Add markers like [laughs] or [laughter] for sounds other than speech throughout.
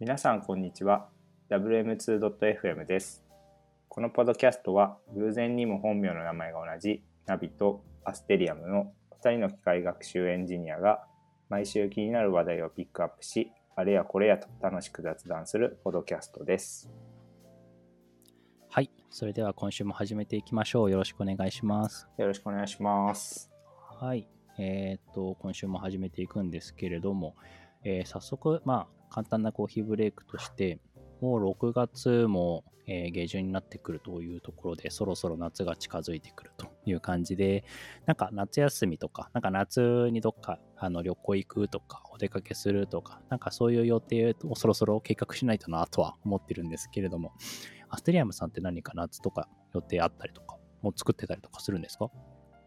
皆さんこんにちは WM2.FM ですこのポッドキャストは偶然にも本名の名前が同じナビとアステリアムの2人の機械学習エンジニアが毎週気になる話題をピックアップしあれやこれやと楽しく雑談するポッドキャストですはい。それでは今週も始めていきましょう。よろしくお願いします。よろしくお願いしますはい。えーっと、今週も始めていくんですけれども、えー早速、まあ、簡単なコーヒーブレイクとして、もう6月も、えー下旬になってくるというところで、そろそろ夏が近づいてくるという感じで、なんか夏休みとか、なんか夏にどっかあの旅行行くとか、お出かけするとか、なんかそういう予定をそろそろ計画しないとなとは思ってるんですけれども、アステリアムさんって何か夏とか予定あったりとか、もう作ってたりとかするんですか？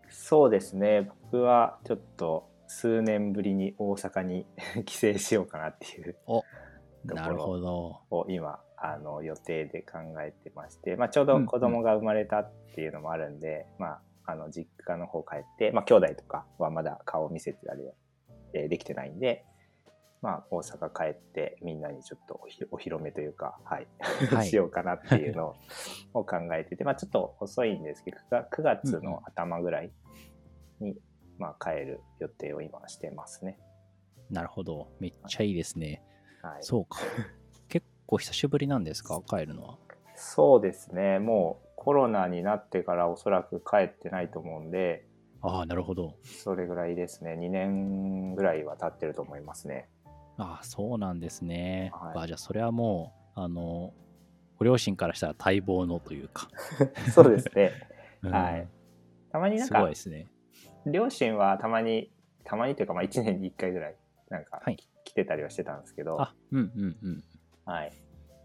そうですね。僕はちょっと数年ぶりに大阪に [laughs] 帰省しようかなっていう。おところなるほど。を今あの予定で考えてまして、まあ、ちょうど子供が生まれたっていうのもあるんで、まあ、あの実家の方帰って、まあ、兄弟とかはまだ顔を見せてたりはえーできてないんで、まあ、大阪帰ってみんなにちょっとお披露目というか、はい。はい。[laughs] しようかなっていうのを考えてて、まあ、ちょっと遅いんですけど9 9月の頭ぐらいに、まあ、帰る予定を今してますね。なるほど。めっちゃいいですね。はい、そうか。[laughs] 結構久しぶりなんですか？帰るのは。そうですねもうコロナになってからおそらく帰ってないと思うんでああ、なるほど。それぐらいですね2年ぐらいは経ってると思いますねああ、そうなんですね。はいあじゃあ、それはもう、あの、ご両親からしたら待望のというか。[laughs] そうですね [laughs] うんはい。たまになんすごいかですね。両親はたまにたまにというかまあ1年に1回ぐらいなんかはい来てたりはしてたんですけど、あ、うんうんうん。はい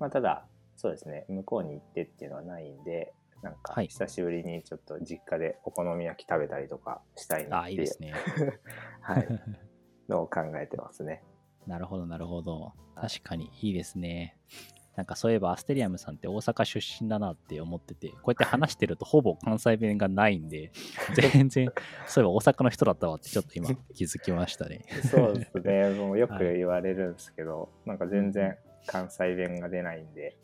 まあ、ただそうですね向こうに行ってっていうのはないんでなんかはい久しぶりにちょっと実家でお好み焼き食べたりとかしたいなああ、っていういいですね。[laughs] はい、のを考えてますね。[laughs] なるほど、なるほど。はい確かにいいですね。なんかそういえばアステリアムさんって大阪出身だなって思ってて、こうやって話してるとほぼ関西弁がないんで、[laughs] 全然、そういえば大阪の人だったわってちょっと今気づきましたね。そうですね。[laughs] もうよく言われるんですけど、なんか全然関西弁が出ないんで、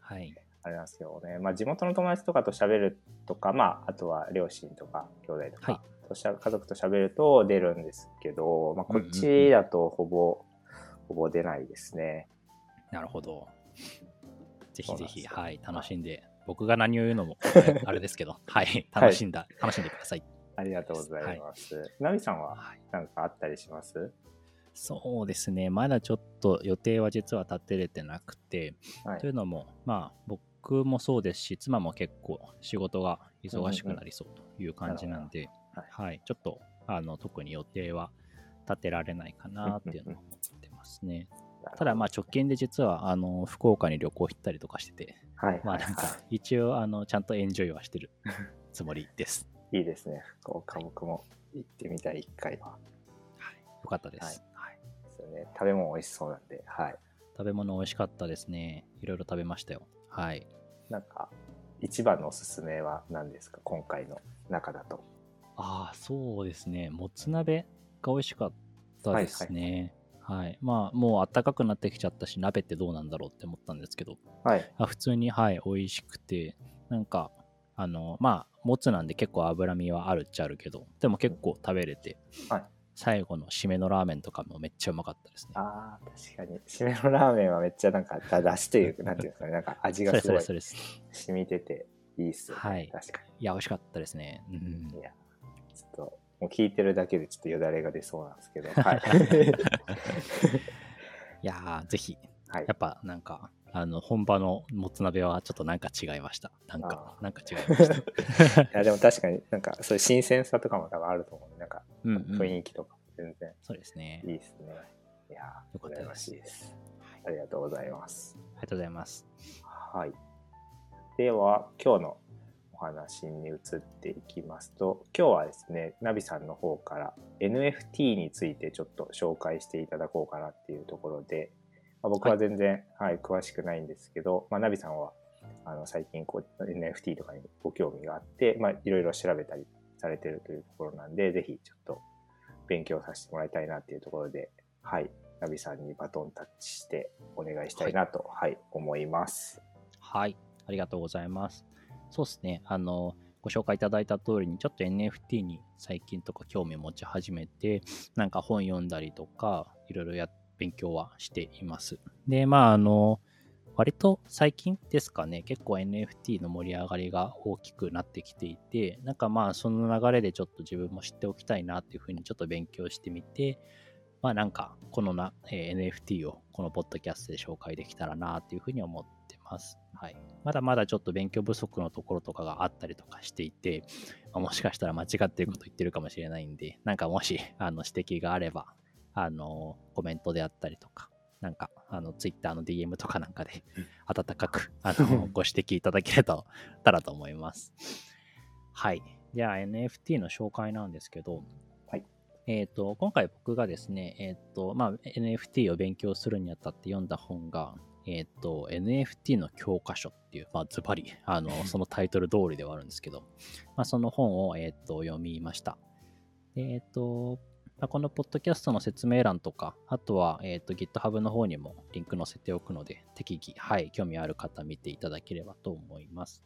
はい。あれなんですよね。まあ地元の友達とかと喋るとか、まああとは両親とか兄弟とはいかとしゃ、家族と喋ると出るんですけど、まあこっちだとほぼ、ほぼ出ないですね。なるほど。[laughs] ぜひぜひ、はい、楽しんで、僕が何を言うのも、え [laughs] あれですけど、はい、楽しんだ、楽しんでください。ありがとうございます。ナミさんははい、なんかあったりします？そうですね、まだちょっと予定は実は立てれてなくて、はい。というのも、まあ、僕もそうですし、妻も結構仕事が忙しくなりそうという感じなんで、はい、ちょっとあの特に予定は立てられないかなっていうのを思ってますね。ただ、まあ、直近で実はあの福岡に旅行行ったりとかしてて、はい。まあなんか [laughs] 一応あのちゃんとエンジョイはしてる [laughs] つもりです。いいですね。福岡僕も行ってみたい、一回は。はい、よかったです、はいですよね。食べ物美味しそうなんで、はい。食べ物美味しかったですね。いろいろ食べましたよ。はい。なんか、一番のおすすめは何ですか？今回の中だと。ああ、そうですね。もつ鍋が美味しかったですね。はい、まあ、もう暖かくなってきちゃったし、鍋ってどうなんだろうって思ったんですけど、はい。あ普通に、はい、美味しくて、なんか、あの、まあ、もつなんで結構脂身はあるっちゃあるけど、でも結構食べれて、はい最後の締めのラーメンとかもめっちゃうまかったですね。ああ、確かに。締めのラーメンはめっちゃなんか、だだしというか、なんていうんですかね。なんか [laughs] 味がすごいそれそれです。染みてていいっすよね。はい確かいや、美味しかったですね。うんに。いや、もう聞いてるだけでちょっとよだれが出そうなんですけど。[laughs] はい。いやー、ぜひ、はいやっぱなんか、あの、本場のもつ鍋はちょっとなんか違いました。なんかなんか違いました。[laughs] いや、でも確かになんか、そういう新鮮さとかも多分あると思う。なんか、うん、うん。雰囲気とか全然そうですね。いいですね。いやー、よかったですです。はいありがとうございます。ありがとうございます。はい。では、今日のお話に移っていきますと、今日はですね、ナビさんの方から NFT についてちょっと紹介していただこうかなっていうところで、まあ、僕は全然、はい詳しくないんですけど、まあ、ナビさんはあの最近こう NFT とかにご興味があって、まあ、いろいろ調べたりされてるというところなんで、ぜひちょっと勉強させてもらいたいなっていうところで、はい、ナビさんにバトンタッチしてお願いしたいなと、はい、はい、思います。はい、ありがとうございます。そうですね、あの、ご紹介いただいた通りに、ちょっと NFT に最近とか興味持ち始めて、なんか本読んだりとか、いろいろや、勉強はしています。で、まあ、あの、割と最近ですかね、結構 NFT の盛り上がりが大きくなってきていて、なんかまあその流れでちょっと自分も知っておきたいなっていうふうにちょっと勉強してみて、まあなんかこのな、えー、NFT をこのポッドキャストで紹介できたらなっていうふうに思ってます。はい。まだまだちょっと勉強不足のところとかがあったりとかしていて、まあ、もしかしたら間違ってること言ってるかもしれないんで、なんかもしあの指摘があれば、あのコメントであったりとか、なんか、あの、ツイッターの DM とかなんかで、温かく、あの、[laughs] ご指摘いただけたらと思います。はい。じゃあ、NFT の紹介なんですけど、はい。えっ、ー、と、今回僕がですね、えっ、ー、と、まあ、NFT を勉強するにあたって読んだ本が、えっ、ー、と、NFT の教科書っていう、まあ、ズバリ、あの、[laughs] そのタイトル通りではあるんですけど、まあ、その本を、えっ、と、読みました。えっ、と、まあ、このポッドキャストの説明欄とか、あとは、えっ、ー、と GitHub の方にもリンク載せておくので、適宜、はい、興味ある方見ていただければと思います。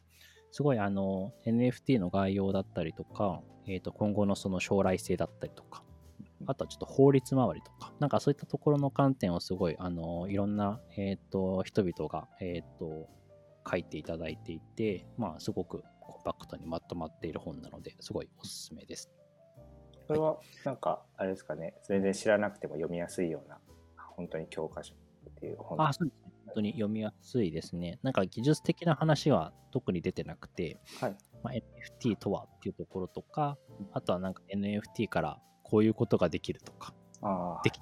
すごい、あの、NFT の概要だったりとか、えっ、ー、と、今後のその将来性だったりとか、あとはちょっと法律周りとか、なんかそういったところの観点をすごい、あの、いろんな、えっ、ー、と、人々が、えっ、と、書いていただいていて、まあ、すごくコンパクトにまとまっている本なので、すごいおすすめです。これはなんかあれですかね全然知らなくても読みやすいような本当に教科書っていう本。あそうですね。本当に読みやすいですね。なんか技術的な話は特に出てなくて、はい。まあ、NFT とはっていうところとかあとはなんか NFT からこういうことができるとか。あでき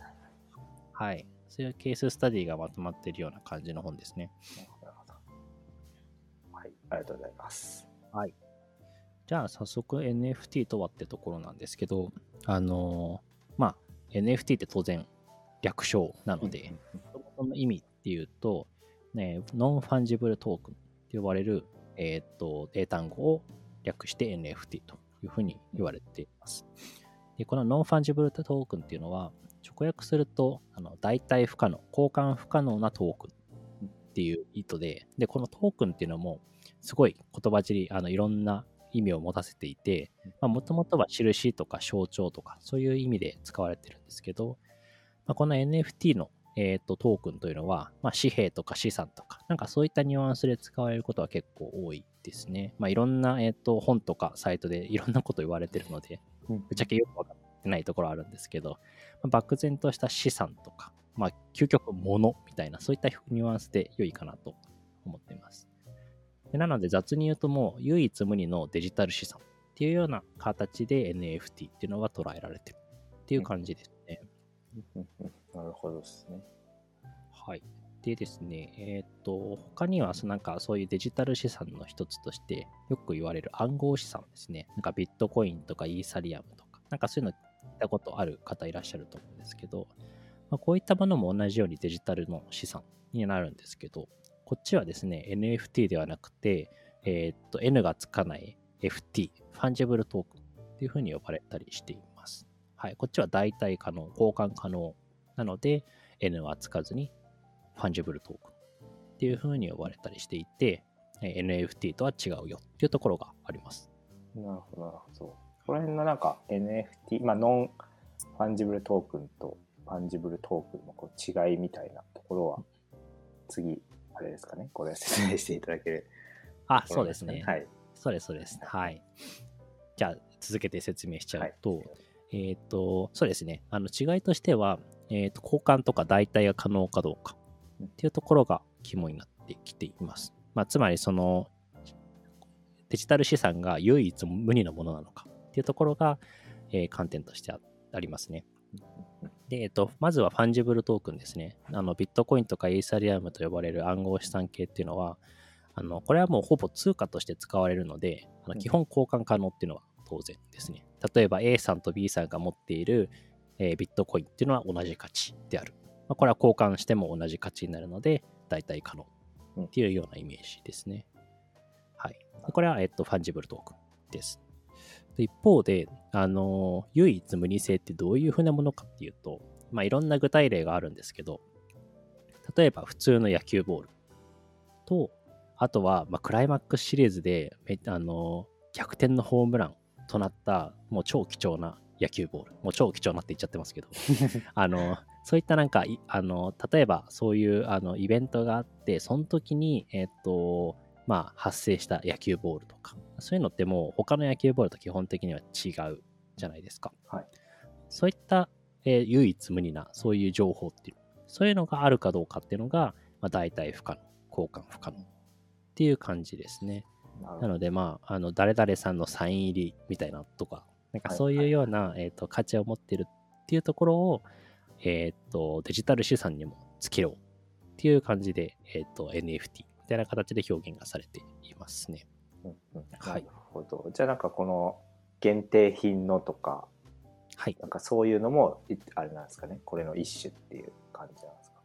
はい。そういうケーススタディがまとまっているような感じの本ですね。なるほど。はい。ありがとうございます。はい。じゃあ早速 NFT とはってところなんですけど、あのー、まあ NFT って当然略称なので、その意味っていうと、ね、 non-fungible token って呼ばれる、えっ、と、英単語を略して NFT というふうに言われています。で、この non-fungible token っていうのは、直訳すると、あの代替不可能、交換不可能なトークンっていう意図で、で、このトークンっていうのも、すごい言葉尻、あの、いろんな意味を持たせていて、もともとは印とか象徴とか、そういう意味で使われてるんですけど、まあ、この NFT の、えーと、トークンというのは、まあ、紙幣とか資産とか、なんかそういったニュアンスで使われることは結構多いですね。まあ、いろんな、えーと、本とかサイトでいろんなこと言われてるので、ぶっちゃけよくわかってないところあるんですけど、まあ、漠然とした資産とか、まあ、究極物みたいな、そういったニュアンスで良いかなと思っています。でなので雑に言うともう唯一無二のデジタル資産っていうような形で NFT っていうのが捉えられてるっていう感じですね。なるほどですね。はい。でですね、えっ、ー、と、他にはなんかそういうデジタル資産の一つとしてよく言われる暗号資産ですね。なんかビットコインとかイーサリアムとか、なんかそういうの聞いたことある方いらっしゃると思うんですけど、まあ、こういったものも同じようにデジタルの資産になるんですけど、こっちはですね、NFT ではなくて、えー、っと、N がつかない FT、 fungible token っていうふうに呼ばれたりしています。はい、こっちは代替可能、交換可能なので、N はつかずに fungible token っていうふうに呼ばれたりしていて、NFT とは違うよっていうところがあります。なるほど、なるほど。この辺のなんか NFT、まあ、 non-fungible token と fungible token のこう違いみたいなところは、次あれですかね、これ説明していただける。あ、そうですね。はい。そうです、そうです。はい。じゃあ、続けて説明しちゃうと、はい、えっ、ー、と、そうですね。あの違いとしては、えっ、ー、と、交換とか代替が可能かどうかっていうところが肝になってきています。まあ、つまり、その、デジタル資産が唯一無二のものなのかっていうところが、えー、観点としてありますね。で、えっと、まずは fungible token ですね。あの、ビットコインとかイーサリアムと呼ばれる暗号資産系っていうのは、あの、これはもうほぼ通貨として使われるので、あの基本交換可能っていうのは当然ですね。例えば A さんと B さんが持っている、えー、ビットコインっていうのは同じ価値である。まあ、これは交換しても同じ価値になるので、代替可能っていうようなイメージですね。はい。これは、えっと、 fungible token です。一方で、あの、唯一無二性ってどういうふうなものかっていうと、まあいろんな具体例があるんですけど、例えば普通の野球ボールと、あとは、まあ、クライマックスシリーズでめあの逆転のホームランとなったもう超貴重な野球ボールもう超貴重なって言っちゃってますけど [laughs] あのそういったなんかあの例えばそういうあのイベントがあってその時にえっ、とまあ発生した野球ボールとかそういうのってもう他の野球ボールと基本的には違うじゃないですか、はい、そういった、えー、唯一無二なそういう情報っていうそういうのがあるかどうかっていうのが、まあ、大体不可能交換不可能っていう感じですね。なので、まあ、あの誰々さんのサイン入りみたいなとか、なんかそういうような、えーと、価値を持ってるっていうところを、えっ、ー、と、デジタル資産にもつけようっていう感じで、えっ、ー、と、NFT みたいな形で表現がされていますね。うんうん、はい。なるほど。じゃあなんかこの限定品のとか、はい。なんかそういうのも、あれなんですかね。これの一種っていう感じなんですか。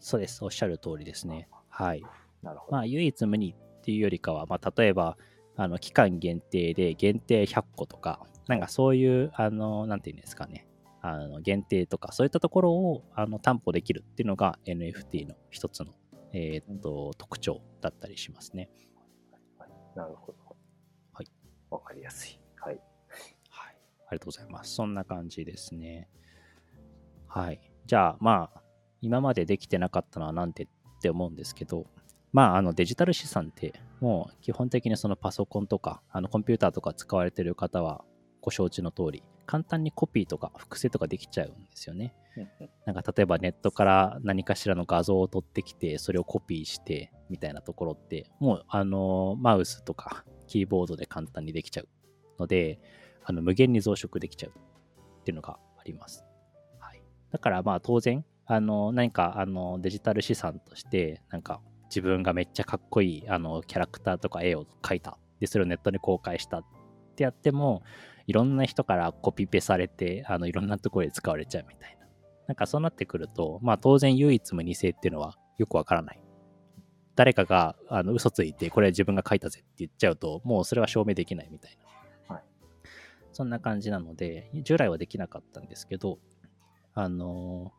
そうです。おっしゃる通りですね。はい。なるほど。まあ、唯一無二っていうよりかは、まあ、例えば、あの期間限定で限定100個とか、なんかそういう、あの、なんていうんですかね、あの限定とか、そういったところをあの担保できるっていうのが NFT の一つの、えー、っと、特徴だったりしますね。はい、なるほど。はい。わかりやすい。はい。はい。ありがとうございます。そんな感じですね。はい。じゃあ、まあ、今までできてなかったのはなんてって思うんですけど、まあ、あのデジタル資産ってもう基本的にそのパソコンとかあのコンピューターとか使われてる方はご承知の通り簡単にコピーとか複製とかできちゃうんですよね。なんか例えばネットから何かしらの画像を取ってきてそれをコピーしてみたいなところってもうあのマウスとかキーボードで簡単にできちゃうのであの無限に増殖できちゃうっていうのがあります。はい、だからまあ当然あの何かあのデジタル資産としてなんか自分がめっちゃかっこいいあのキャラクターとか絵を描いたでそれをネットに公開したってやってもいろんな人からコピペされてあのいろんなところで使われちゃうみたいな。なんかそうなってくるとまあ当然唯一無二性っていうのはよくわからない。誰かがあの嘘ついてこれ自分が書いたぜって言っちゃうともうそれは証明できないみたいな、はい、そんな感じなので従来はできなかったんですけどあの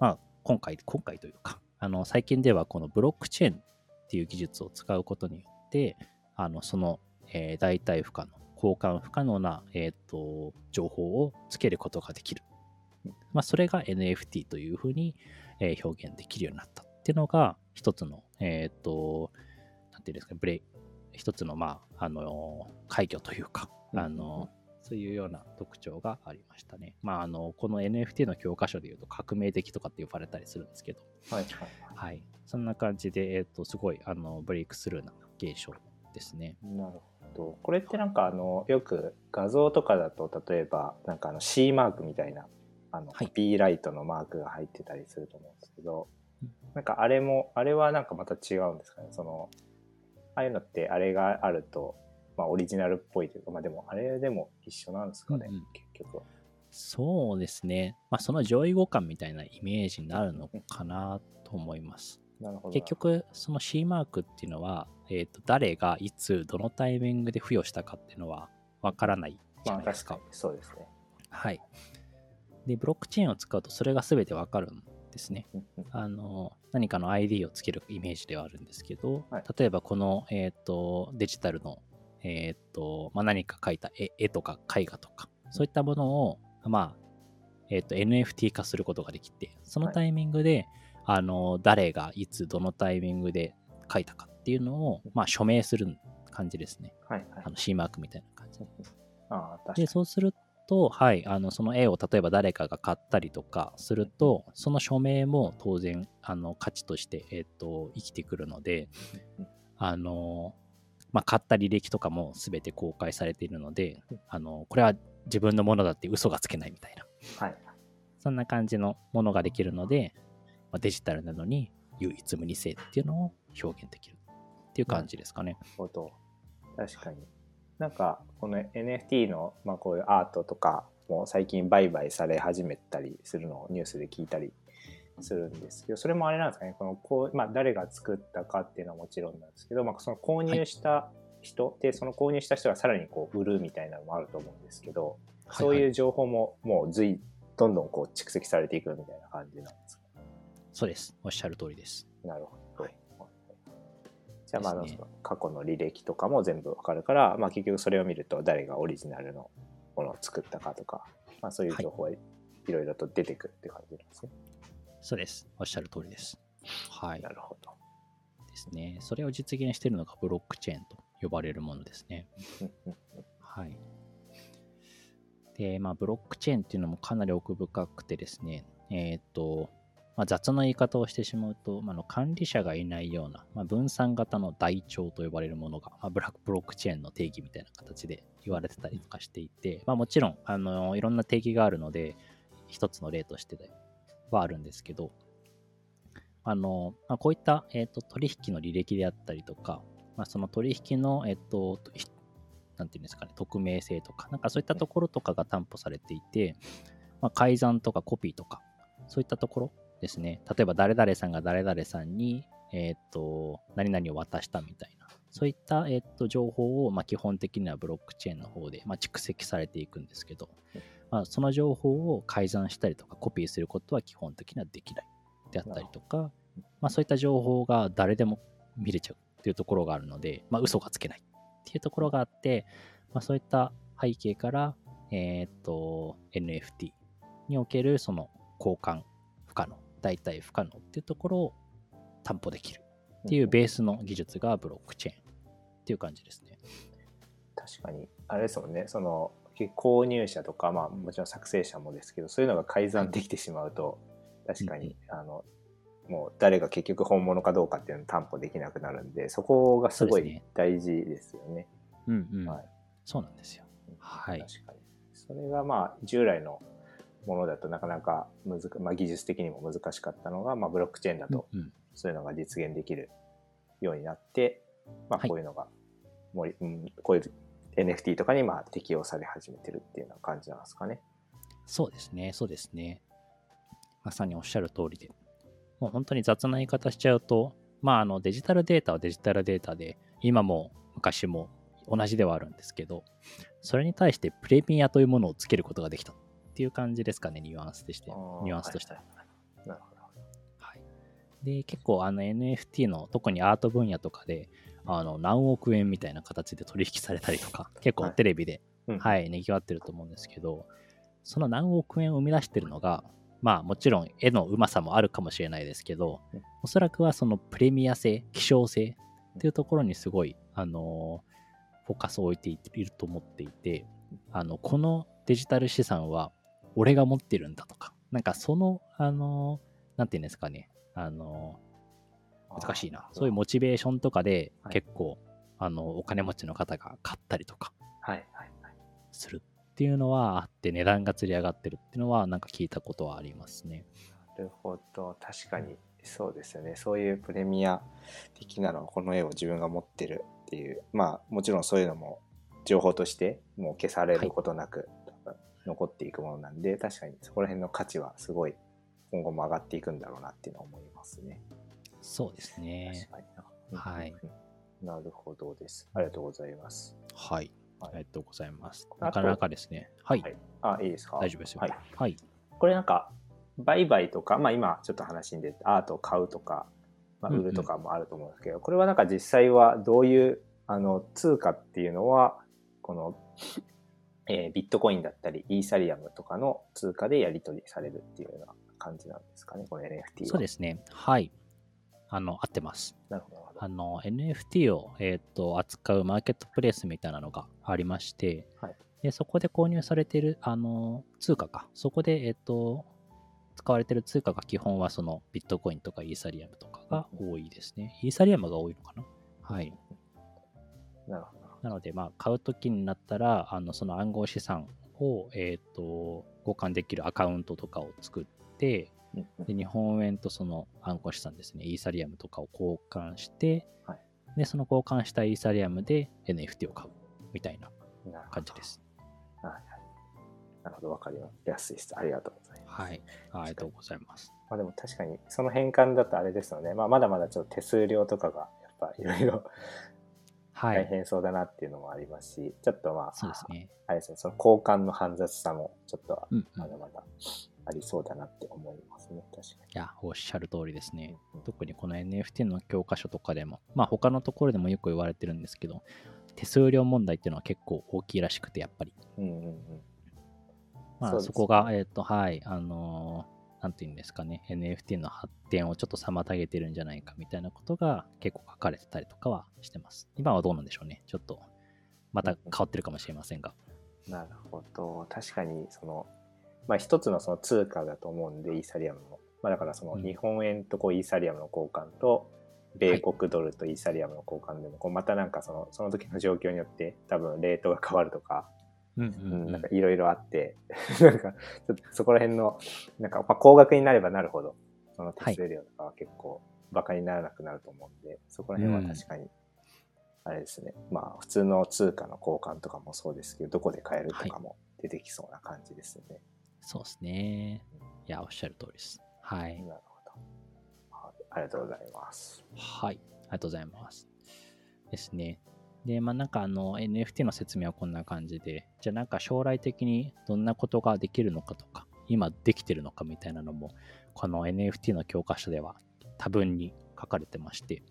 まあ今回今回というかあの最近ではこのブロックチェーンっていう技術を使うことによって、あのその、えー、代替不可能、交換不可能な、えーと、情報をつけることができる。まあ、それが NFT というふうに、えー、表現できるようになったっていうのが一つの、えっ、ー、と、なんていうんですか、ブレイ、一つの、まあ、あの、快挙というか、あの、そういうような特徴がありましたね。まあ、あの、この NFT の教科書でいうと革命的とかって呼ばれたりするんですけど、はい、はい、そんな感じで、えっ、ー、と、すごい、あの、ブレイクスルーな現象ですね。なるほど。これってなんか、あの、よく画像とかだと、例えば、なんかあの C マークみたいな、あの、はい、B ライトのマークが入ってたりすると思うんですけど、なんかあれも、あれはなんかまた違うんですかね？その、ああいうのってあれがあると、まあ、オリジナルっぽいというか、まあ、でもあれでも一緒なんですかね、うんうん、結局は。そうですね。まあ、その上位互換みたいなイメージになるのかなと思います。結局、その C マークっていうのは、えー、と誰がいつ、どのタイミングで付与したかっていうのはわからないじゃないですか。まあ、かそうですね。はい。で、ブロックチェーンを使うとそれが全てわかるんですね。あの何かの ID をつけるイメージではあるんですけど、はい、例えばこの、えーとデジタルのえー、っと、まあ、何か描いた絵絵とか絵画とか、そういったものを、まあ、えー、っと、NFT 化することができて、そのタイミングで、はい、あの、誰がいつ、どのタイミングで描いたかっていうのを、まあ、署名する感じですね。はい、はい、あの C マークみたいな感じ。ああ、で、そうすると、はい、あのその絵を例えば誰かが買ったりとかすると、その署名も当然あの価値として、えーと生きてくるので、あのまあ、買った履歴とかも全て公開されているので、あのこれは自分のものだって嘘がつけないみたいな、はい、そんな感じのものができるので、まあ、デジタルなのに唯一無二性っていうのを表現できるっていう感じですかね。なるほど。確かに。なんかこの NFT の、まあ、こういうアートとかも最近売買され始めたりするのをニュースで聞いたりするんですけど、それもあれなんですかね、このこう、まあ、誰が作ったかっていうのはもちろんなんですけど、まあ、その購入した人、はい、で、その購入した人がさらにこう売るみたいなのもあると思うんですけど、そういう情報ももう随どんどんこう蓄積されていくみたいな感じなんですか？そうです。おっしゃる通りです。なるほど。はいじゃあまあ、ね過去の履歴とかも全部わかるから、まあ、結局それを見ると誰がオリジナルのものを作ったかとか、まあ、そういう情報はいろいろと出てくるって感じなんですね。そうです。おっしゃる通りです。はいな。るほど。ですね。それを実現しているのがブロックチェーンと呼ばれるものですね。はい。で、まあ、ブロックチェーンっていうのもかなり奥深くてですね、えっ、と、まあ、雑な言い方をしてしまうと、まあ、の管理者がいないような、まあ、分散型の台帳と呼ばれるものが、まあ、ブラックブロックチェーンの定義みたいな形で言われてたりとかしていて、まあ、もちろんあのいろんな定義があるので、一つの例としてはあるんですけど、あのまあ、こういった、えー、と取引の履歴であったりとか、まあ、その取引の、えっ、と、なんていうんですかね、匿名性とか、なんかそういったところとかが担保されていて、まあ、改ざんとかコピーとか、そういったところですね。例えば、誰々さんが誰々さんに、えっ、と、何々を渡したみたいな、そういった、えっ、と、情報を、まあ、基本的にはブロックチェーンの方で、まあ、蓄積されていくんですけど、まあ、その情報を改ざんしたりとか、コピーすることは基本的にはできない。であったりとか、まあ、そういった情報が誰でも見れちゃうっていうところがあるので、まあ、嘘がつけないっていうところがあって、まあ、そういった背景から、えーと、NFT におけるその交換不可能、代替不可能っていうところを担保できるっていうベースの技術がブロックチェーンっていう感じですね。確かに、あれですもんね、その、購入者とか、まあ、もちろん作成者もですけど、そういうのが改ざんできてしまうと、確かに、あの、もう誰が結局本物かどうかっていうのを担保できなくなるんで、そこがすごい大事ですよね。うんうん。はいそうなんですよ。はい確かに。それがまあ従来のものだとなかなかむずか、まあ、技術的にも難しかったのが、まあ、ブロックチェーンだとそういうのが実現できるようになって、まあ、はいこういうのがもり、うん、こういう NFT とかにまあ適用され始めてるっていうような感じなんですかね。そうですね、そうですね。まさにおっしゃる通りで。もう本当に雑な言い方しちゃうと、まあ、あのデジタルデータはデジタルデータで、今も昔も同じではあるんですけど、それに対してプレミアというものをつけることができたっていう感じですかね、ニュアンスとして。ニュアンスとしては。はいはいはい。なるほど。はい、で結構あの NFT の特にアート分野とかであの何億円みたいな形で取引されたりとか結構はいテレビで、うん。はい、にぎわってると思うんですけどその何億円を生み出してるのがまあもちろん絵のうまさもあるかもしれないですけどうん。おそらくはそのプレミア性希少性っていうところにすごいあのフォーカスを置いていると思っていてあのこのデジタル資産は俺が持ってるんだとか。なんかそのあのなんていうんですかね。あの難しいな。そう。いうモチベーションとかではい。結構、あのお金持ちの方が買ったりとかはいはいはい。するっていうのはあって値段がつり上がってるっていうのはなんか聞いたことはありますね。なるほど。確かにそうですよね。そういうプレミア的なのはこの絵を自分が持ってるっていう。まあもちろんそういうのも情報としてもう消されることなく、残っていくものなんで確かにそこら辺の価値はすごい今後も上がっていくんだろうなっていうのは思いますね。そうですね。確かになはいうんなるほどです。ありがとうございます。はい。はいありがとうございます。なかなかですね。はい。はいあいいですか？大丈夫ですよ。はいはい。これなんか売買とか、まあ、今ちょっと話に出てアートを買うとか、まあ、売るとかもあると思うんですけど、これはなんか実際はどういうあの通貨っていうのはこの、えービットコインだったりイーサリアムとかの通貨でやり取りされるっていうような感じなんですかねこの NFT は。そうですね。はい。あの、合ってます。なるほど。あの、NFT を、えー、と扱うマーケットプレイスみたいなのがありまして、はいでそこで購入されているあの通貨か、そこで、えー、と使われている通貨が基本はそのビットコインとかイーサリアムとかが多いですね。イーサリアムが多いのかな？はい。なるほど。なので、まあ、買うときになったら、あのその暗号資産を、えー、と交換できるアカウントとかを作って、で日本円とその暗号資産ですね、イーサリアムとかを交換して、はいでその交換したイーサリアムで NFT を買うみたいな感じです。はいはいなるほど、わかりやすいです。ありがとうございます。はい。ありがとうございます。まあでも確かにその変換だとあれですよね。まあまだまだちょっと手数料とかがやっぱいろいろ大はい。変そうだなっていうのもありますし、ちょっとまあ、そうですね。あれですね、その交換の煩雑さもちょっとまだまだありそうだなって思いますね、確かに。いや、おっしゃる通りですね。うんうん特にこの NFT の教科書とかでも、まあ他のところでもよく言われてるんですけど、手数料問題っていうのは結構大きいらしくて、やっぱり。うんうんうん。まあそこが、えっ、と、はい、あのーなんていうんですかね、NFT の発展をちょっと妨げてるんじゃないかみたいなことが結構書かれてたりとかはしてます。今はどうなんでしょうね。ちょっと、また変わってるかもしれませんが。なるほど。確かに、その、まあ一つのその通貨だと思うんで、イーサリアムも。まあだからそのうん日本円とこうイーサリアムの交換と、米国ドルとイーサリアムの交換でも、こうまたなんかその、その時の状況によって多分レートが変わるとか、なんかいろいろあって、[laughs] なんかちょっとそこら辺の、なんかまあ高額になればなるほど、その手数料とかは結構バカにならなくなると思うんで、そこら辺は確かに、あれですね、まあ普通の通貨の交換とかもそうですけど、どこで買えるとかも出てきそうな感じですね。そうですね。いや、おっしゃる通りです。はい。なるほど。はいありがとうございます。はい。ありがとうございます。ですね。で、まあなんかあの NFT の説明はこんな感じで、じゃあなんか将来的にどんなことができるのかとか、今できてるのかみたいなのも、この NFT の教科書では多分に書かれてまして、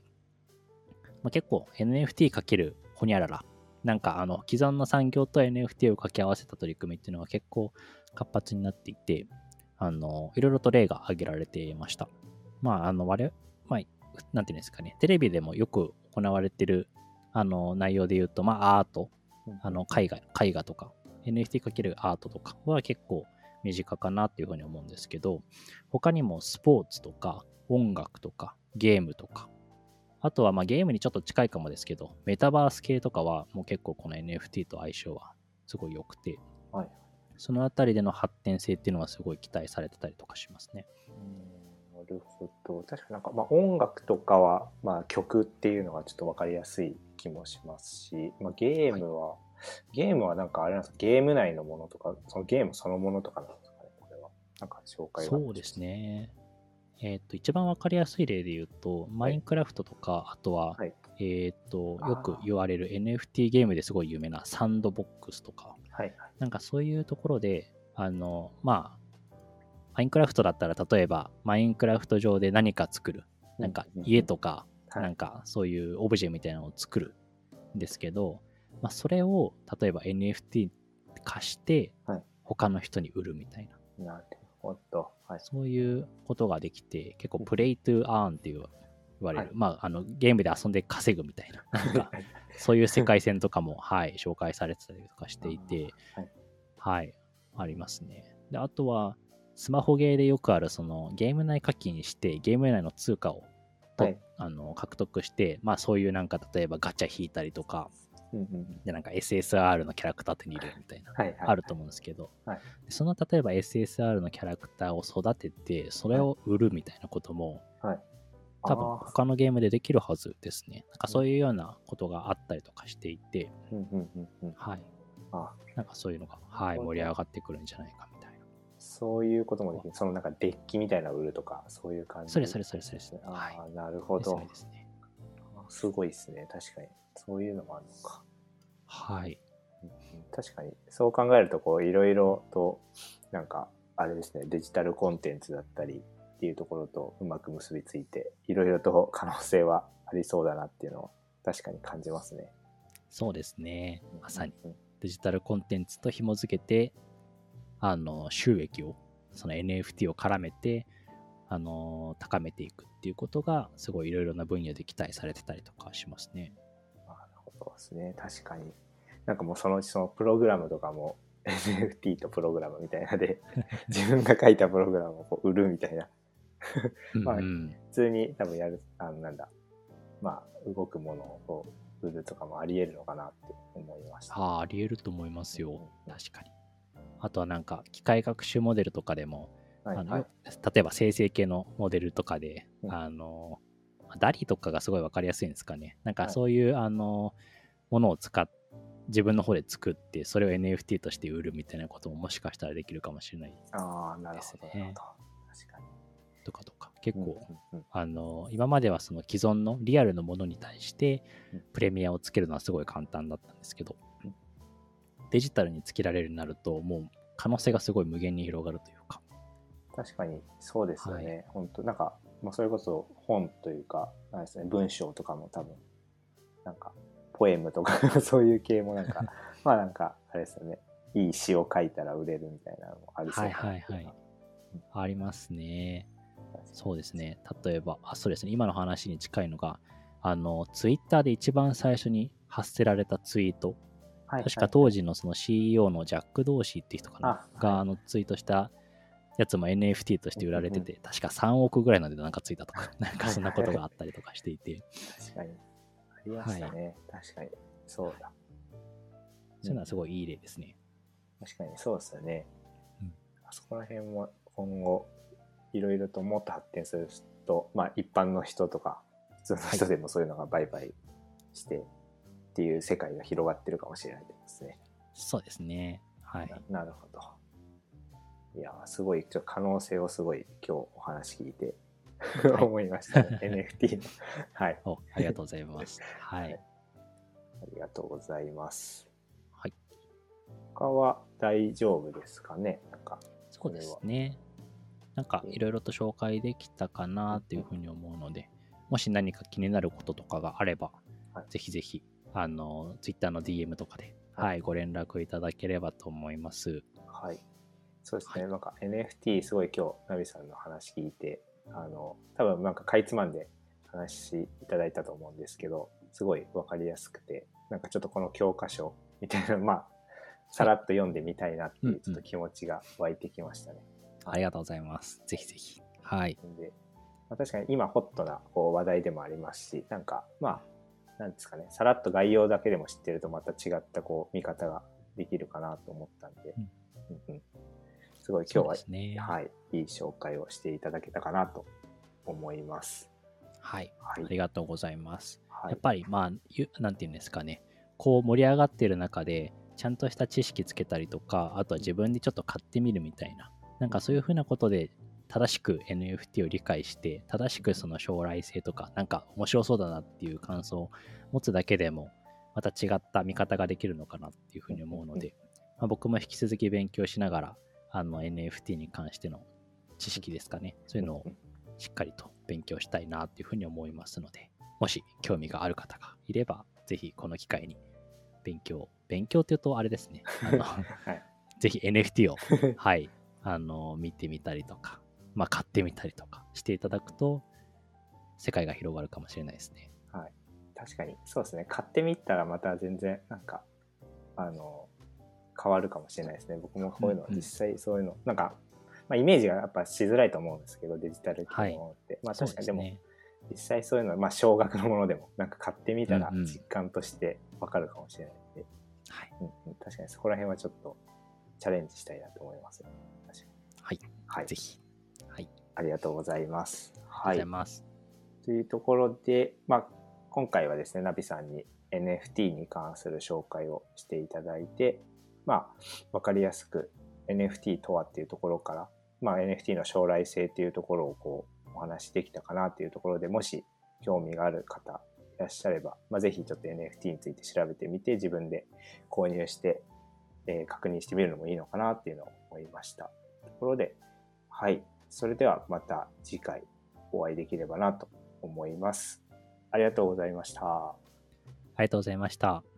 まあ、結構 NFT× ほにゃらら、なんかあの既存の産業と NFT を掛け合わせた取り組みっていうのが結構活発になっていて、あの、いろいろと例が挙げられていました。まあ、あの、我々、まあ、なんていうんですかね、テレビでもよく行われてるあの内容で言うと、まあ、アート、あの絵画絵画とか、NFT× アートとかは結構身近かなっていうふうに思うんですけど、他にもスポーツとか音楽とかゲームとか、あとはまあゲームにちょっと近いかもですけど、メタバース系とかはもう結構この NFT と相性はすごい良くて、はい。そのあたりでの発展性っていうのはすごい期待されてたりとかしますね。うん。なるほど。確かになんか、まあ、音楽とかは、まあ、曲っていうのがちょっとわかりやすい気もしますし、まあ、ゲームは、ゲームはなんかあれなんですか、ゲーム内のものとか、そのゲームそのものとかなんですかね、これは。なんか紹介が。そうです。ね。えっ、と、一番わかりやすい例で言うと、マインクラフトとか、あとは、はい。えっ、ーよく言われる NFT ゲームですごい有名なサンドボックスとか、はい。なんかそういうところで、あの、まあ、マインクラフトだったら、例えば、マインクラフト上で何か作る。なんか家とか、はい。なんかそういうオブジェみたいなのを作るんですけど、まあ、それを例えば NFT 化してはい。他の人に売るみたいな、なるほど。はい。そういうことができて結構プレイトゥーアーンっていう言われる、はい。まああのゲームで遊んで稼ぐみたいななんかそういう世界線とかもはい紹介されてたりとかしていてはい。はいありますね。であとはスマホゲーでよくあるそのゲーム内課金してゲーム内の通貨をと、はいあの獲得して、まあそういうなんか例えばガチャ引いたりとか、うんうんうんでなんか SSR のキャラクター手に入れるみたいな、はい。はい。あると思うんですけど、はいでその例えば SSR のキャラクターを育てて、それを売るみたいなことも、はい。多分他のゲームでできるはずですね。なんかそういうようなことがあったりとかしていて、うんうんうんうん。はい。あなんかそういうのが、はい、盛り上がってくるんじゃないか。そういうこともできる。そのなんかデッキみたいな売るとか、そういう感じそれそれそれそれですね。あはいあ、なるほど。ですねですね。あすごいですね。確かに。そういうのもあるのか。はい。確かに。そう考えると、こう、いろいろと、なんか、あれですね、デジタルコンテンツだったりっていうところとうまく結びついて、いろいろと可能性はありそうだなっていうのを確かに感じますね。そうですね。まさに。うん。デジタルコンテンツと紐付けて、あの、収益を、その NFT を絡めて、あの、高めていくっていうことが、すごいいろいろな分野で期待されてたりとかしますね。なるほどですね。確かに。なんかもうそのうちそのプログラムとかも [laughs] NFT とプログラムみたいなで、[laughs] 自分が書いたプログラムをこう売るみたいな。まあ普通に多分やる、あのなんだ、まあ動くものを売るとかもあり得るのかなって思いました。ああ、あり得ると思いますよ。うん確かに。あとはなんか、機械学習モデルとかでも、あのはいはい。例えば生成系のモデルとかで、うんあの、ダリとかがすごいわかりやすいんですかね。なんかはいそういう、あの、ものを使っ自分の方で作って、それを NFT として売るみたいなことももしかしたらできるかもしれないああ、なるほど。ですねなるほど確かに。とかとか、結構、うんうんうんあの、今まではその既存のリアルのものに対してうんプレミアをつけるのはすごい簡単だったんですけどうん、デジタルにつけられるようになると、もう可能性がすごい無限に広がるというか、確かにそうですよね。本当なんか、まあ、それこそ本というか、なんですね、文章とかも多分、なんか、ポエムとか [laughs] そういう系もなんか、[laughs] まあなんか、あれですよね。いい詩を書いたら売れるみたいなのもありそうはいはいはい。ありますね。そうですね。例えば、あ、そうですね。今の話に近いのが、あの、ツイッターで一番最初に発せられたツイート、はい確か当時のその CEO のジャック・ドーシーっていう人かな、あがあのツイートしたやつも NFT として売られてて、確か3億ぐらいの値段がついたとか、[laughs] なんかそんなことがあったりとかしていて、確かに。ありましたね。確かに。そうだ。そういうのはすごいいい例ですね。確かにそうですよね。うんあそこら辺も今後、いろいろともっと発展すると、まあ一般の人とか、普通の人でもそういうのが売買してっていう世界が広がってるかもしれないですね。そうですね。はい。ななるほど。いやー、すごい、ちょっと可能性をすごい今日お話聞いて、はい [laughs] 思いましたね。[laughs] NFT の。はい。おありがとうございます。はい。ありがとうございます。はい。他は大丈夫ですかね？なんか。そうですね。なんかいろいろと紹介できたかなっていうふうに思うので、もし何か気になることとかがあれば、はいぜひぜひ、あの、Twitter の DM とかで、はいはい、ご連絡いただければと思います。はい。そうですね。なんか NFT すごい今日、ナビさんの話聞いて、あの、多分なんかかいつまんで話いただいたと思うんですけど、すごいわかりやすくて、なんかちょっとこの教科書みたいな、[laughs] まあ、さらっと読んでみたいなっていうちょっと気持ちが湧いてきましたね。ありがとうございます。ぜひぜひ。はい。で、まあ、確かに今ホットなこう話題でもありますし、なんかまあ、なんですかね、さらっと概要だけでも知ってるとまた違ったこう見方ができるかなと思ったんで、うんすごい今日は、ね。はい、いい紹介をしていただけたかなと思います。はい。はいあ。りがとうございます。はいやっぱり、まあ、ゆなんていうんですかね、こう盛り上がってる中で、ちゃんとした知識つけたりとか、あとは自分でちょっと買ってみるみたいな、なんかそういうふうなことで、正しく NFT を理解して、正しくその将来性とか、なんか面白そうだなっていう感想を持つだけでも、また違った見方ができるのかなっていうふうに思うので、まあ、僕も引き続き勉強しながら、あの NFT に関しての知識ですかね、そういうのをしっかりと勉強したいなっていうふうに思いますので、もし興味がある方がいれば、ぜひこの機会に勉強、勉強っていうとあれですね、あの [laughs] はい。ぜひ NFT を、[laughs] はい、あの、見てみたりとか、まあ買ってみたりとかしていただくと、世界が広がるかもしれないですね。はい。確かに、そうですね。買ってみたらまた全然、なんか、あの、変わるかもしれないですね。僕もこういうの、うんうん実際そういうの、なんか、まあ、イメージがやっぱしづらいと思うんですけど、デジタルっていうものって。まあ確かにでも、そうすね実際そういうのは、まあ少額のものでも、なんか買ってみたらうんうん実感としてわかるかもしれないんで、はい。うんうん、確かにそこら辺はちょっとチャレンジしたいなと思います。確かに。はい。はいぜ。ひ。はい。ありがとうございます。はい。というところで、まあ、今回はですね、ナビさんに NFT に関する紹介をしていただいて、まあ、わかりやすく NFT とはっていうところから、まあ、NFT の将来性っていうところをこう、お話しできたかなっていうところで、もし興味がある方いらっしゃれば、まあ、ぜひちょっと NFT について調べてみて、自分で購入して、えー確認してみるのもいいのかなっていうのを思いました。ところで、はい。それではまた次回お会いできればなと思います。ありがとうございました。ありがとうございました。